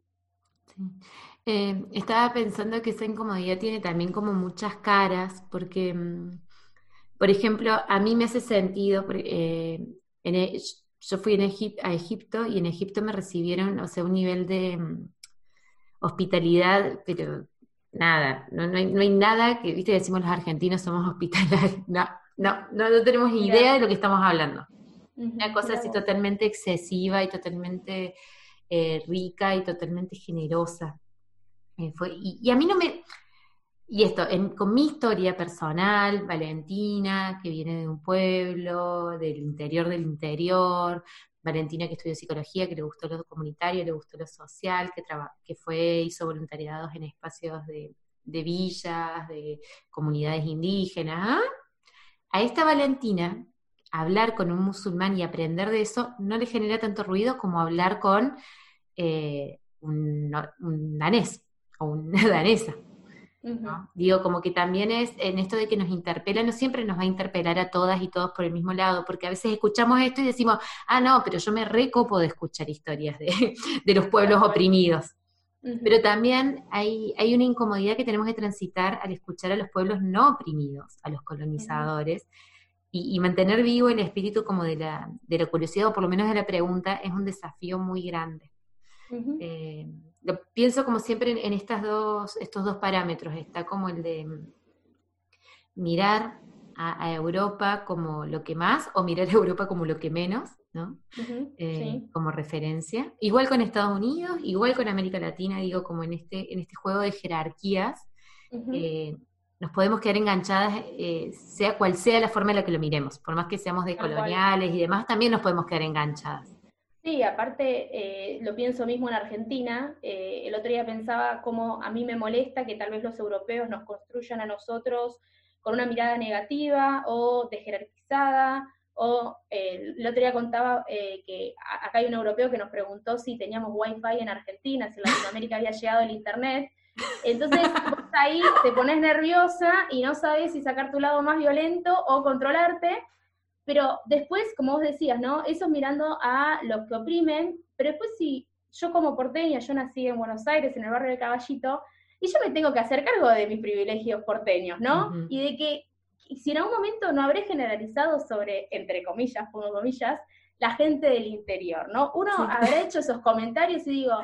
Eh, estaba pensando que esa incomodidad tiene también como muchas caras, porque, mm, por ejemplo, a mí me hace sentido, eh, e, yo fui a Egipto y en Egipto me recibieron, o sea, un nivel de mm, hospitalidad, pero nada, no, no, hay, no hay nada que, viste, decimos los argentinos somos hospitalarios, no, no, no, tenemos idea de lo que estamos hablando. Una cosa así totalmente excesiva y totalmente eh, rica y totalmente generosa. Eh, fue, y, a mí no me... Y esto, con mi historia personal, Valentina, que viene de un pueblo, del interior del interior, Valentina que estudió psicología, que le gustó lo comunitario, le gustó lo social, que, que fue, hizo voluntariados en espacios de, villas, de comunidades indígenas. A esta Valentina, hablar con un musulmán y aprender de eso no le genera tanto ruido como hablar con eh, un, un danés o una danesa. Digo, como que también es en esto de que nos interpela, no siempre nos va a interpelar a todas y todos por el mismo lado, porque a veces escuchamos esto y decimos, ah, no, pero yo me recopo de escuchar historias de, los pueblos oprimidos. Pero también hay, hay una incomodidad que tenemos que transitar al escuchar a los pueblos no oprimidos, a los colonizadores, y, mantener vivo el espíritu como de la, de la curiosidad, o por lo menos de la pregunta, es un desafío muy grande lo pienso como siempre en, estas dos, estos dos parámetros. Está como el de mirar a, Europa como lo que más o mirar a Europa como lo que menos, ¿no? Eh, como referencia. Igual con Estados Unidos, igual con América Latina, digo, como en este, en este juego de jerarquías, eh, nos podemos quedar enganchadas, eh, sea cual sea la forma en la que lo miremos, por más que seamos de coloniales y demás, también nos podemos quedar enganchadas. Sí, aparte eh, lo pienso mismo en Argentina. Eh, el otro día pensaba cómo a mí me molesta que tal vez los europeos nos construyan a nosotros con una mirada negativa o jerarquizada. O eh, el otro día contaba que acá hay un europeo que nos preguntó si teníamos wifi en Argentina, si en Latinoamérica había llegado el internet. Entonces ahí te pones nerviosa y no sabes si sacar tu lado más violento o controlarte. Pero después, como vos decías, ¿no? Eso mirando a los que oprimen, pero después si yo como porteña, yo nací en Buenos Aires, en el barrio de Caballito, y yo me tengo que hacer cargo de mis privilegios porteños, ¿no? Y de que si en algún momento no habré generalizado sobre, entre comillas, pongo comillas, la gente del interior, ¿no? Uno habrá hecho esos comentarios y digo,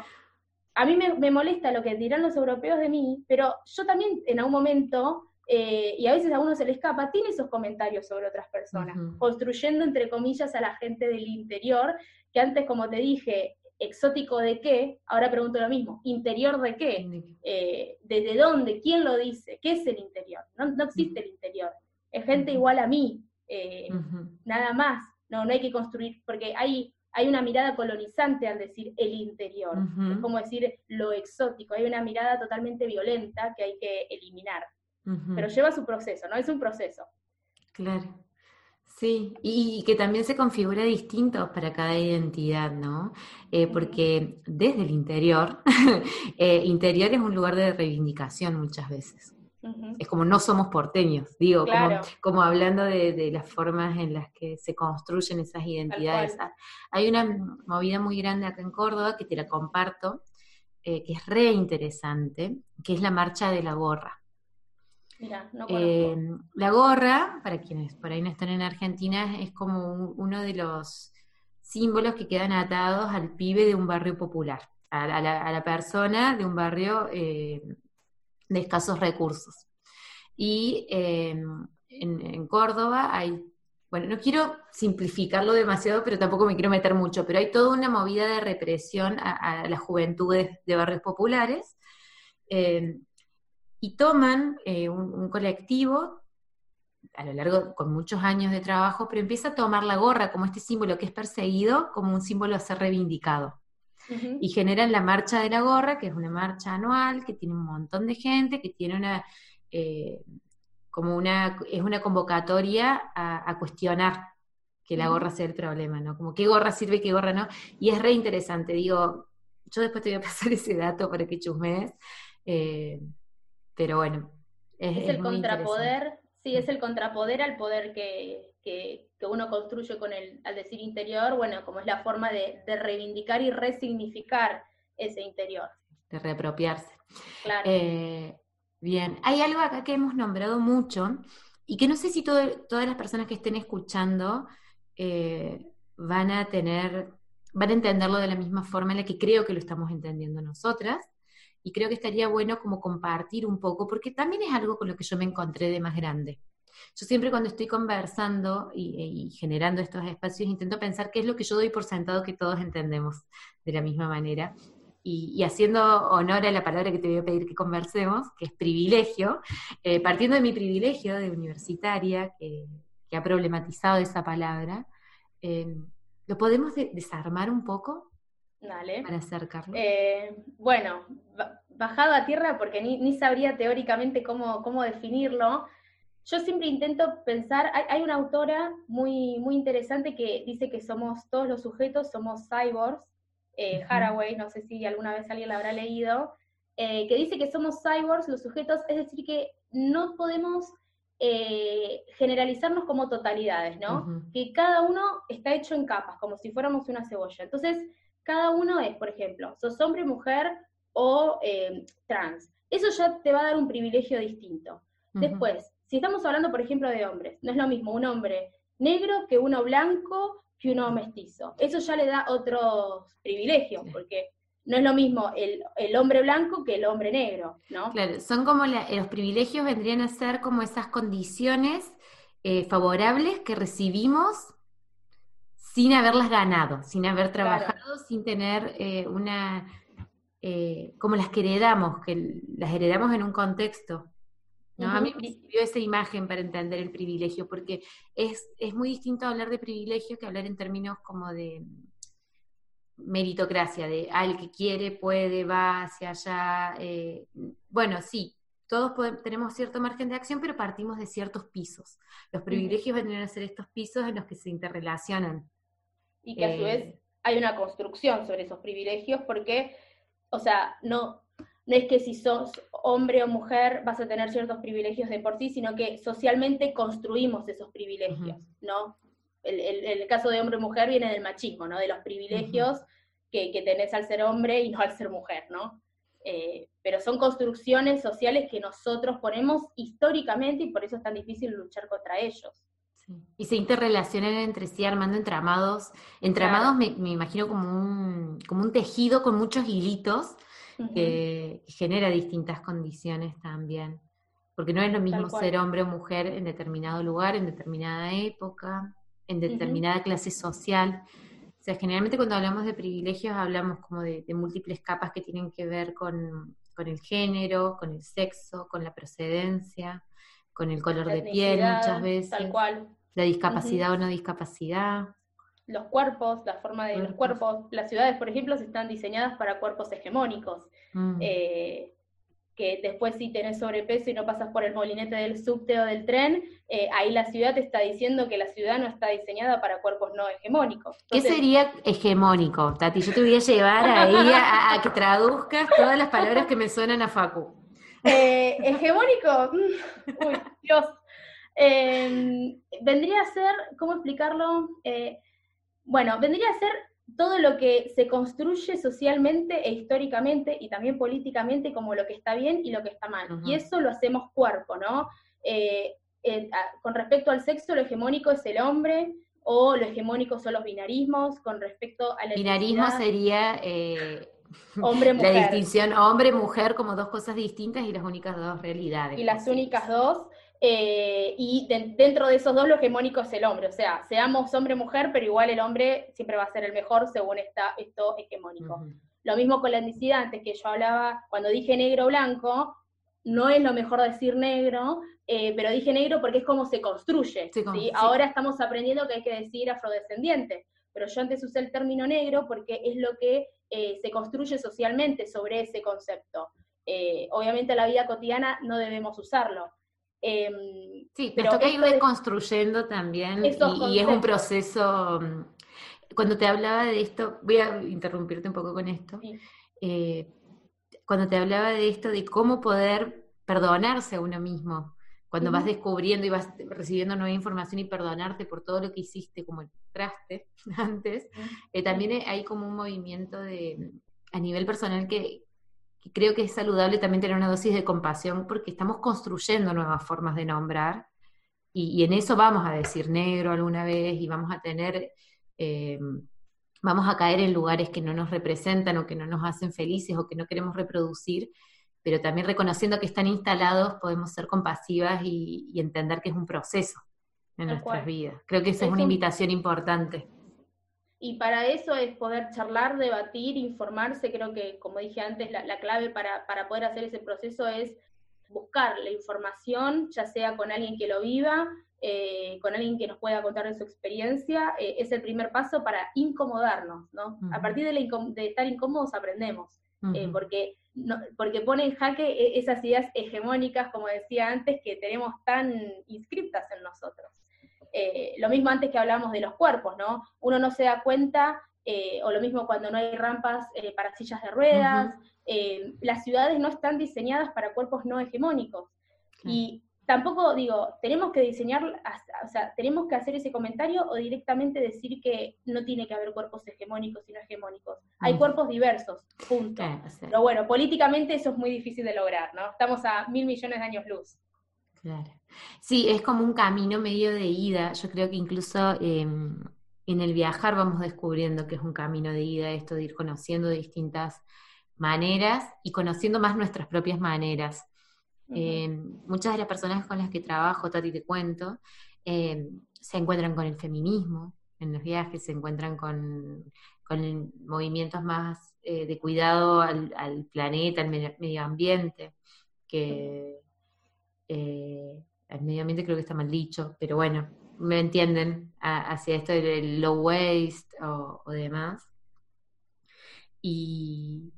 a mí me, me, molesta lo que dirán los europeos de mí, pero yo también en algún momento eh, y a veces a uno se le escapa, tiene esos comentarios sobre otras personas, construyendo entre comillas a la gente del interior, que antes, como te dije, exótico de qué, ahora pregunto lo mismo, interior de qué, eh, desde dónde, quién lo dice, qué es el interior. No, existe el interior, es gente igual a mí, eh, nada más, no, no hay que construir, porque hay, hay una mirada colonizante al decir el interior, es como decir lo exótico, hay una mirada totalmente violenta que hay que eliminar, pero lleva su proceso, ¿no? Es un proceso. Claro. Sí, y, que también se configura distinto para cada identidad, ¿no? Eh, porque desde el interior, eh, interior es un lugar de reivindicación muchas veces. Es como no somos porteños, digo, como, hablando de, las formas en las que se construyen esas identidades. Hay una movida muy grande acá en Córdoba que te la comparto, eh, que es re interesante, que es la marcha de la gorra. Em, la gorra, para quienes por ahí no están en Argentina, es como uno de los símbolos que quedan atados al pibe de un barrio popular, a, la, persona de un barrio eh, de escasos recursos. Y em, en, Córdoba hay, bueno, no quiero simplificarlo demasiado, pero tampoco me quiero meter mucho, pero hay toda una movida de represión a, a las juventudes de barrios populares. Em, y toman eh, un, colectivo a lo largo, con muchos años de trabajo, pero empieza a tomar la gorra como este símbolo que es perseguido, como un símbolo a ser reivindicado. Y generan la marcha de la gorra, que es una marcha anual, que tiene un montón de gente, que tiene una, eh, como una, es una convocatoria a, cuestionar que la gorra sea el problema, ¿no? Como qué gorra sirve, qué gorra no. Y es re interesante, digo, yo después te voy a pasar ese dato para que chusmees. Eh, pero bueno. Es, el contrapoder, sí, es el contrapoder al poder que, uno construye con el, al decir interior, bueno, como es la forma de, reivindicar y resignificar ese interior. De reapropiarse. Claro. Eh, bien, hay algo acá que hemos nombrado mucho y que no sé si todas las personas que estén escuchando eh, van a tener, van a entenderlo de la misma forma en la que creo que lo estamos entendiendo nosotras, y creo que estaría bueno como compartir un poco, porque también es algo con lo que yo me encontré de más grande. Yo siempre cuando estoy conversando y, generando estos espacios intento pensar qué es lo que yo doy por sentado que todos entendemos de la misma manera. Y, haciendo honor a la palabra que te voy a pedir que conversemos, que es privilegio, eh, partiendo de mi privilegio de universitaria, que, ha problematizado esa palabra, eh, ¿lo podemos desarmar un poco? Dale. Para acercarlo. Eh, bueno, bajado a tierra porque ni, sabría teóricamente cómo, cómo, definirlo. Yo siempre intento pensar, hay, una autora muy, muy interesante que dice que somos todos los sujetos, somos cyborgs, eh, Haraway, no sé si alguna vez alguien la habrá leído, eh, que dice que somos cyborgs, los sujetos, es decir, que no podemos generalizarnos como totalidades, ¿no? Que cada uno está hecho en capas, como si fuéramos una cebolla. Entonces, cada uno es, por ejemplo, sos hombre, mujer o eh, trans. Eso ya te va a dar un privilegio distinto. Después, si estamos hablando, por ejemplo, de hombres, no es lo mismo un hombre negro que uno blanco que uno mestizo. Eso ya le da otros privilegios, porque no es lo mismo el, hombre blanco que el hombre negro, ¿no? Claro, son como los privilegios vendrían a ser como esas condiciones eh, favorables que recibimos sin haberlas ganado, sin haber trabajado, sin tener eh, una, eh, como las que heredamos, que las heredamos en un contexto. ¿no? A mí me sirvió esa imagen para entender el privilegio, porque es, es muy distinto hablar de privilegio que hablar en términos como de meritocracia, de al que quiere, puede, va hacia allá. Eh, bueno, sí, todos tenemos cierto margen de acción, pero partimos de ciertos pisos. Los privilegios van a ser estos pisos en los que se interrelacionan y que a su vez eh. Hay una construcción sobre esos privilegios porque, o sea, no, no es que si sos hombre o mujer vas a tener ciertos privilegios de por sí, sino que socialmente construimos esos privilegios, ¿no? El, el, caso de hombre o mujer viene del machismo, ¿no? De los privilegios que, que, tenés al ser hombre y no al ser mujer, ¿no? Eh, pero son construcciones sociales que nosotros ponemos históricamente y por eso es tan difícil luchar contra ellos. Y se interrelacionan entre sí armando entramados. Entramados me, imagino como un, como un tejido con muchos hilitos que genera distintas condiciones también. Porque no es lo mismo ser hombre o mujer en determinado lugar, en determinada época, en determinada clase social. sea, generalmente cuando hablamos de privilegios hablamos como de, múltiples capas que tienen que ver con, el género, con el sexo, con la procedencia, con el color de piel muchas veces. Tal cual. La discapacidad o no discapacidad. Los cuerpos, la forma de los cuerpos. Las ciudades, por ejemplo, están diseñadas para cuerpos hegemónicos. Mm. Eh, que después si tenés sobrepeso y no pasas por el molinete del subte o del tren, eh, ahí la ciudad te está diciendo que la ciudad no está diseñada para cuerpos no hegemónicos. ¿Qué sería hegemónico, Tati? Yo te voy a llevar ahí a, que traduzcas todas las palabras que me suenan a Facu. Eh, hegemónico, mm, uy, Dios. Em, vendría a ser, ¿cómo explicarlo? Eh, bueno, vendría a ser todo lo que se construye socialmente e históricamente y también políticamente como lo que está bien y lo que está mal. Y eso lo hacemos cuerpo, ¿no? Eh, con respecto al sexo, lo hegemónico es el hombre o lo hegemónico son los binarismos. Con respecto al Binarismo sería... Eh, hombre-mujer. La distinción hombre-mujer como dos cosas distintas y las únicas dos realidades. Y las únicas dos. Eh, y dentro de esos dos lo hegemónico es el hombre, o sea, seamos hombre-mujer, pero igual el hombre siempre va a ser el mejor según esta, esto hegemónico. Lo mismo con la etnicidad, antes que yo hablaba, cuando dije negro-blanco, no es lo mejor decir negro, eh, pero dije negro porque es como se construye. Ahora estamos aprendiendo que hay que decir afrodescendiente, pero yo antes usé el término negro porque es lo que eh, se construye socialmente sobre ese concepto. obviamente en la vida cotidiana no debemos usarlo, Em, sí, pero toca ir reconstruyendo también y, es un proceso. Mm, cuando te hablaba de esto, voy a interrumpirte un poco con esto. Eh, cuando te hablaba de esto, de cómo poder perdonarse a uno mismo, cuando vas descubriendo y vas recibiendo nueva información y perdonarte por todo lo que hiciste, como el traste antes, eh, también hay como un movimiento de, a nivel personal que, creo que es saludable también tener una dosis de compasión porque estamos construyendo nuevas formas de nombrar y, en eso vamos a decir negro alguna vez y vamos a tener, eh, vamos a caer en lugares que no nos representan o que no nos hacen felices o que no queremos reproducir, pero también reconociendo que están instalados podemos ser compasivas y, entender que es un proceso en nuestras vidas. Creo que esa es, una invitación importante. Y para eso es poder charlar, debatir, informarse. Creo que, como dije antes, la, clave para, poder hacer ese proceso es buscar la información, ya sea con alguien que lo viva, eh, con alguien que nos pueda contar de su experiencia. Eh, es el primer paso para incomodarnos, ¿no? A partir de, estar incómodos aprendemos, eh, porque, porque pone en jaque e, esas ideas hegemónicas, como decía antes, que tenemos tan inscriptas en nosotros. Eh, lo mismo antes que hablábamos de los cuerpos, ¿no? Uno no se da cuenta, eh, o lo mismo cuando no hay rampas eh, para sillas de ruedas, las ciudades no están diseñadas para cuerpos no hegemónicos. Y tampoco digo, tenemos que diseñar, o sea, tenemos que hacer ese comentario o directamente decir que no tiene que haber cuerpos hegemónicos y no hegemónicos. Hay cuerpos diversos, punto. Pero bueno, políticamente eso es muy difícil de lograr, ¿no? Estamos a mil millones de años luz. Claro. Sí, es como un camino medio de ida. Yo creo que incluso em, en el viajar vamos descubriendo que es un camino de ida esto de ir conociendo distintas maneras y conociendo más nuestras propias maneras. Em, muchas de las personas con las que trabajo, Tati, te cuento, em, se encuentran con el feminismo en los viajes, se encuentran con, movimientos más eh, de cuidado al, planeta, al medio ambiente, que eh, el medio ambiente creo que está mal dicho, pero bueno, me entienden hacia esto del low waste o, demás. Y,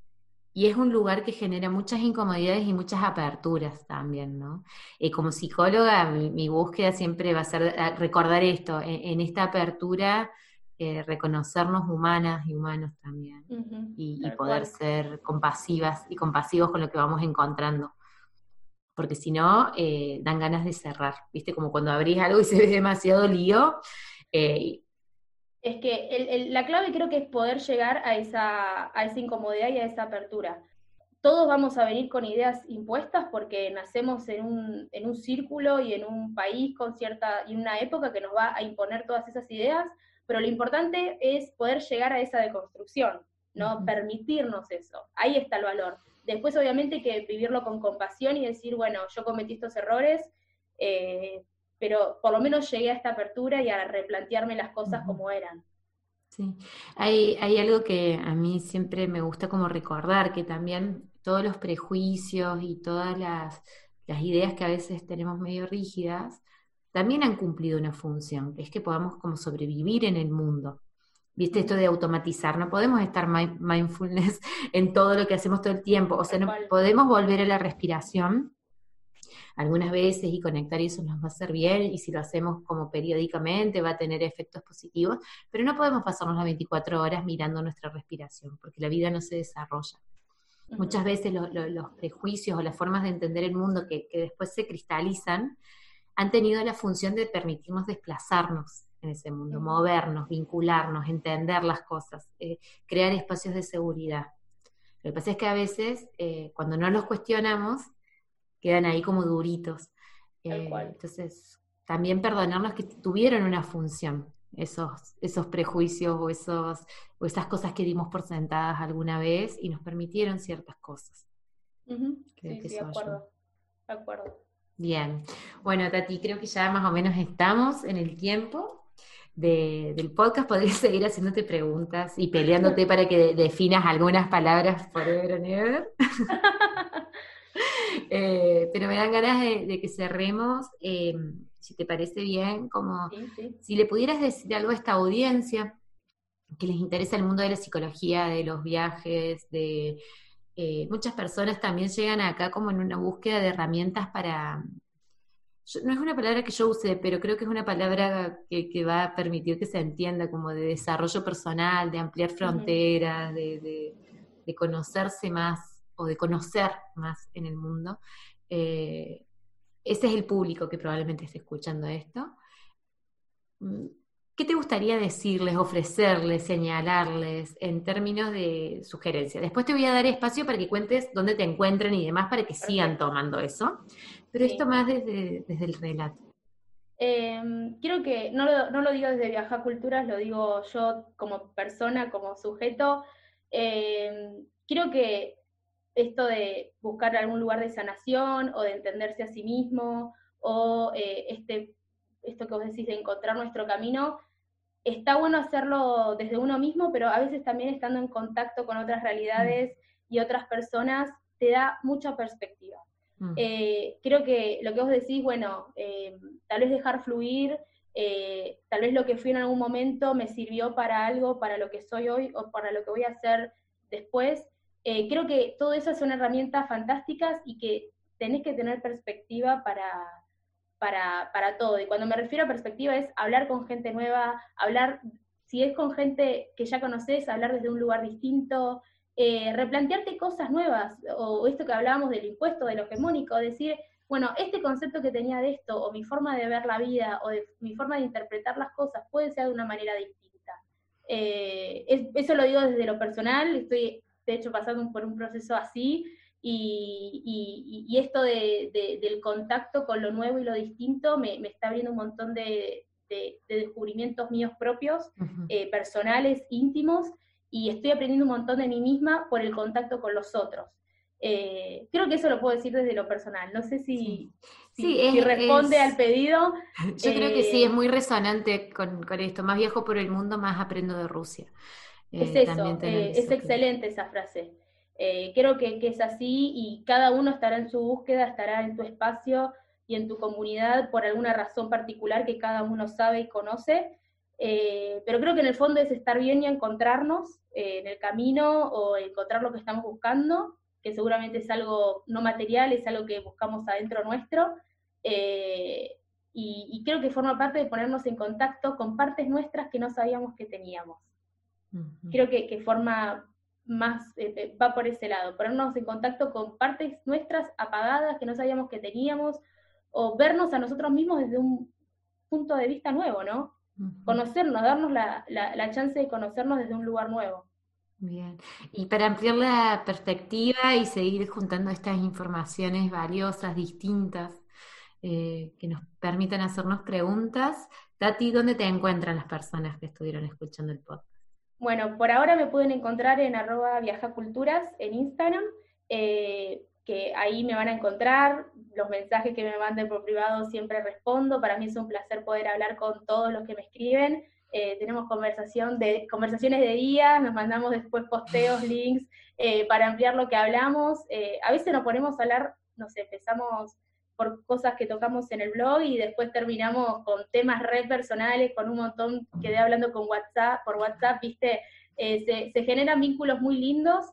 es un lugar que genera muchas incomodidades y muchas aperturas también, ¿no? Eh, como psicóloga, mi, búsqueda siempre va a ser recordar esto, en, esta apertura, eh, reconocernos humanas y humanos también, y, y, poder ser compasivas y compasivos con lo que vamos encontrando porque si no, eh, dan ganas de cerrar, ¿viste? Como cuando abrís algo y se ve demasiado lío. Eh, es que la clave creo que es poder llegar a esa, a esa incomodidad y a esa apertura. Todos vamos a venir con ideas impuestas porque nacemos en un, en un círculo y en un país con cierta, y una época que nos va a imponer todas esas ideas, pero lo importante es poder llegar a esa deconstrucción, ¿no? Permitirnos eso. Ahí está el valor. Después, obviamente, hay que vivirlo con compasión y decir, bueno, yo cometí estos errores, eh, pero por lo menos llegué a esta apertura y a replantearme las cosas como eran. Sí, hay, hay algo que a mí siempre me gusta como recordar, que también todos los prejuicios y todas las, las ideas que a veces tenemos medio rígidas, también han cumplido una función, que es que podamos como sobrevivir en el mundo. ¿Viste esto de automatizar? No podemos estar mindfulness en todo lo que hacemos todo el tiempo. O sea, no podemos volver a la respiración algunas veces y conectar y eso nos va a hacer bien y si lo hacemos como periódicamente va a tener efectos positivos, pero no podemos pasarnos las 24 horas mirando nuestra respiración porque la vida no se desarrolla. Muchas veces los prejuicios o las formas de entender el mundo que, después se cristalizan han tenido la función de permitirnos desplazarnos en ese mundo, movernos, vincularnos, entender las cosas, eh, crear espacios de seguridad. Lo que pasa es que a veces, eh, cuando no los cuestionamos, quedan ahí como duritos. Eh, entonces, también perdonarnos que tuvieron una función, esos, esos prejuicios o, esos, o esas cosas que dimos por sentadas alguna vez y nos permitieron ciertas cosas. sí, sí, de acuerdo. De acuerdo. Bien. Bueno, Tati, creo que ya más o menos estamos en el tiempo. Del podcast, podría seguir haciéndote preguntas y peleándote para que definas algunas palabras forever and ever. Eh, pero me dan ganas de, que cerremos, eh, si te parece bien, como si le pudieras decir algo a esta audiencia que les interesa el mundo de la psicología, de los viajes, de eh, muchas personas también llegan acá como en una búsqueda de herramientas para, no es una palabra que yo use, pero creo que es una palabra que, va a permitir que se entienda como de desarrollo personal, de ampliar fronteras, de, conocerse más o de conocer más en el mundo. Eh, ese es el público que probablemente esté escuchando esto. Mm, ¿Qué te gustaría decirles, ofrecerles, señalarles en términos de sugerencia? Después te voy a dar espacio para que cuentes dónde te encuentren y demás para que sigan tomando eso. Pero esto más desde, el relato. Em, quiero que, no lo, no lo digo desde Viajar Culturas, lo digo yo como persona, como sujeto. Eh, quiero que esto de buscar algún lugar de sanación o de entenderse a sí mismo o eh, este, esto que vos decís de encontrar nuestro camino, está bueno hacerlo desde uno mismo, pero a veces también estando en contacto con otras realidades y otras personas, te da mucha perspectiva. Mm. Eh, creo que lo que vos decís, bueno, eh, tal vez dejar fluir, tal vez lo que fui en algún momento me sirvió para algo, para lo que soy hoy o para lo que voy a hacer después, eh, creo que todo eso son herramientas fantásticas y que tenés que tener perspectiva para, para, para, todo. Y cuando me refiero a perspectiva es hablar con gente nueva, hablar, si es con gente que ya conoces, hablar desde un lugar distinto, eh, replantearte cosas nuevas, o esto que hablábamos del impuesto, de lo hegemónico, decir, bueno, este concepto que tenía de esto, o mi forma de ver la vida, o de, mi forma de interpretar las cosas, puede ser de una manera distinta. Eh, eso lo digo desde lo personal, estoy de hecho pasando por un proceso así, y, esto del contacto con lo nuevo y lo distinto me, está abriendo un montón de, descubrimientos míos propios, eh, personales, íntimos, y estoy aprendiendo un montón de mí misma por el contacto con los otros. Eh, creo que eso lo puedo decir desde lo personal. No sé si, si, responde al pedido. Yo creo que sí, es eh, muy resonante con, con, esto. Más viajo por el mundo, más aprendo de Rusia. Es eh, eso, es excelente esa frase. Creo que, es así y cada uno estará en su búsqueda, estará en tu espacio y en tu comunidad por alguna razón particular que cada uno sabe y conoce. pero creo que en el fondo es estar bien y encontrarnos en el camino o encontrar lo que estamos buscando, que seguramente es algo no material, es algo que buscamos adentro nuestro. y, y creo que forma parte de ponernos en contacto con partes nuestras que no sabíamos que teníamos. Creo que, forma más, eh, eh, va por ese lado, ponernos en contacto con partes nuestras apagadas que no sabíamos que teníamos, o vernos a nosotros mismos desde un punto de vista nuevo, ¿no? Conocernos, darnos la, la, chance de conocernos desde un lugar nuevo. Bien, y para ampliar la perspectiva y seguir juntando estas informaciones valiosas, distintas, eh, que nos permitan hacernos preguntas, Tati, ¿dónde te encuentran las personas que estuvieron escuchando el podcast? Bueno, por ahora me pueden encontrar en arroba viajaculturas en Instagram, eh, que ahí me van a encontrar, los mensajes que me manden por privado siempre respondo, para mí es un placer poder hablar con todos los que me escriben, eh, tenemos conversación de, conversaciones de día, nos mandamos después posteos, links eh, para ampliar lo que hablamos. Eh, a veces nos ponemos a hablar, no sé, empezamos por cosas que tocamos en el blog y después terminamos con temas re personales, con un montón, quedé hablando con WhatsApp, por WhatsApp, viste, se, se, generan vínculos muy lindos.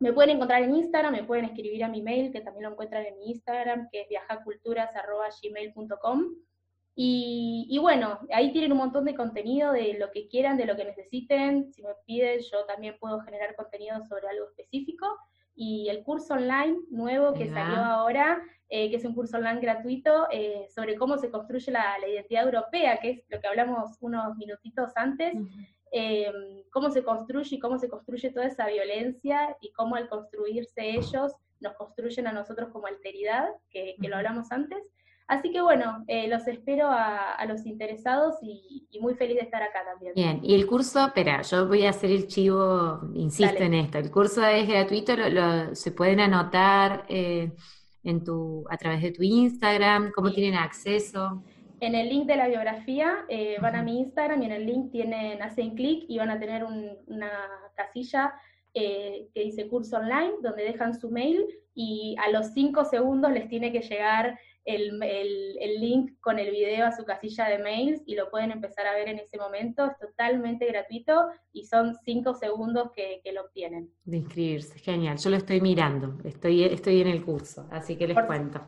Me pueden encontrar en Instagram, me pueden escribir a mi mail, que también lo encuentran en mi Instagram, que es viajaculturas.gmail.com. Y, bueno, ahí tienen un montón de contenido de lo que quieran, de lo que necesiten. Si me piden, yo también puedo generar contenido sobre algo específico. Y el curso online nuevo que salió ahora, eh, que es un curso online gratuito, eh, sobre cómo se construye la, identidad europea, que es lo que hablamos unos minutitos antes, eh, cómo se construye y cómo se construye toda esa violencia y cómo al construirse ellos nos construyen a nosotros como alteridad, que, que lo hablamos antes. Así que bueno, eh, los espero a, los interesados y, muy feliz de estar acá también. Bien, y el curso, espera, yo voy a hacer el chivo, insisto en esto, el curso es gratuito, se pueden anotar eh, en tu, a través de tu Instagram, ¿cómo tienen acceso? En el link de la biografía eh, van a mi Instagram y en el link tienen, hacen clic y van a tener una casilla que dice curso online, donde dejan su mail y a los cinco segundos les tiene que llegar el, link con el video a su casilla de mails y lo pueden empezar a ver en ese momento. Es totalmente gratuito y son cinco segundos que, lo obtienen. De inscribirse, genial. Yo lo estoy mirando, estoy, estoy en el curso, así que les cuento.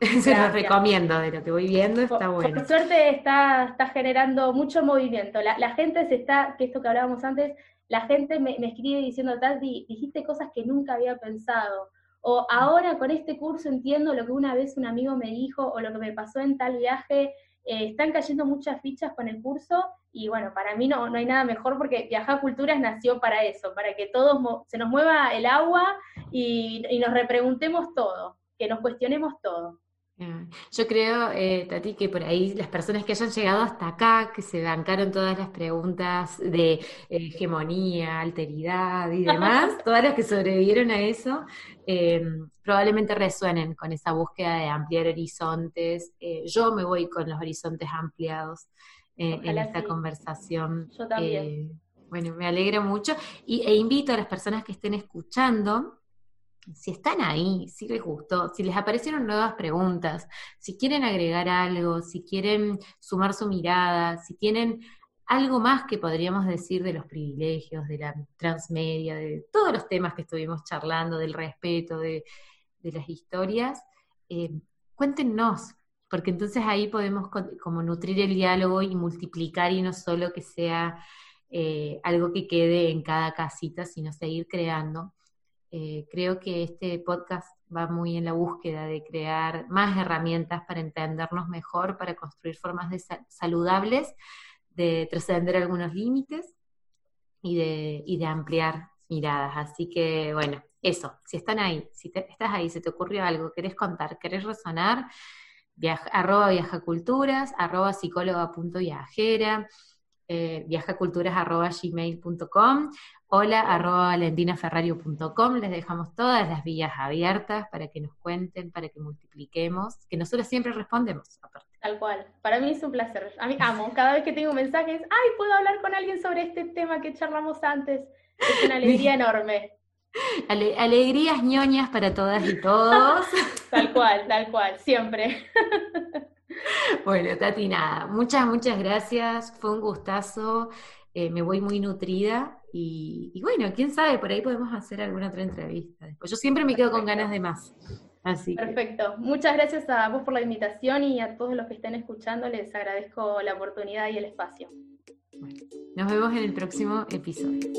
Se los recomiendo, de lo que voy viendo está bueno. Por suerte está, está generando mucho movimiento. La, gente se está, que esto que hablábamos antes, la gente me, me escribe diciendo, Tati, dijiste cosas que nunca había pensado o ahora con este curso entiendo lo que una vez un amigo me dijo o lo que me pasó en tal viaje. Eh, están cayendo muchas fichas con el curso y bueno, para mí no, no hay nada mejor porque Viajar Culturas nació para eso, para que todos se nos mueva el agua y, y nos repreguntemos todo, que nos cuestionemos todo. Yo creo, eh, Tati, que por ahí las personas que hayan llegado hasta acá, que se bancaron todas las preguntas de eh, hegemonía, alteridad y demás, todas las que sobrevivieron a eso, eh, probablemente resuenen con esa búsqueda de ampliar horizontes. yo me voy con los horizontes ampliados en esta conversación. Yo también. bueno, me alegra mucho y, e invito a las personas que estén escuchando si están ahí, si les gustó, si les aparecieron nuevas preguntas, si quieren agregar algo, si quieren sumar su mirada, si tienen algo más que podríamos decir de los privilegios, de la transmedia, de todos los temas que estuvimos charlando, del respeto, de, las historias, eh, cuéntenos, porque entonces ahí podemos como nutrir el diálogo y multiplicar y no solo que sea eh, algo que quede en cada casita, sino seguir creando. Eh, creo que este podcast va muy en la búsqueda de crear más herramientas para entendernos mejor, para construir formas de saludables, de trascender algunos límites y de, ampliar miradas. Así que, bueno, eso, si están ahí, si estás ahí, se te ocurrió algo, querés contar, querés resonar, viaja, arroba viajaculturas, arroba psicóloga.viajera, eh, viajaculturas hola arroba valentinaferrario.com. Les dejamos todas las vías abiertas para que nos cuenten, para que multipliquemos, que nosotros siempre respondemos aparte. Tal cual. Para mí es un placer. A mí amo. Cada vez que tengo mensajes, ay, puedo hablar con alguien sobre este tema que charlamos antes. Es una alegría enorme. alegrías ñoñas para todas y todos. tal cual, tal cual, siempre. bueno, Tati, nada, muchas, muchas gracias. Fue un gustazo. Eh, me voy muy nutrida y, bueno, quién sabe, por ahí podemos hacer alguna otra entrevista después. Yo siempre me quedo con ganas de más. Así Perfecto. Muchas gracias a vos por la invitación y a todos los que estén escuchando les agradezco la oportunidad y el espacio. nos vemos en el próximo episodio.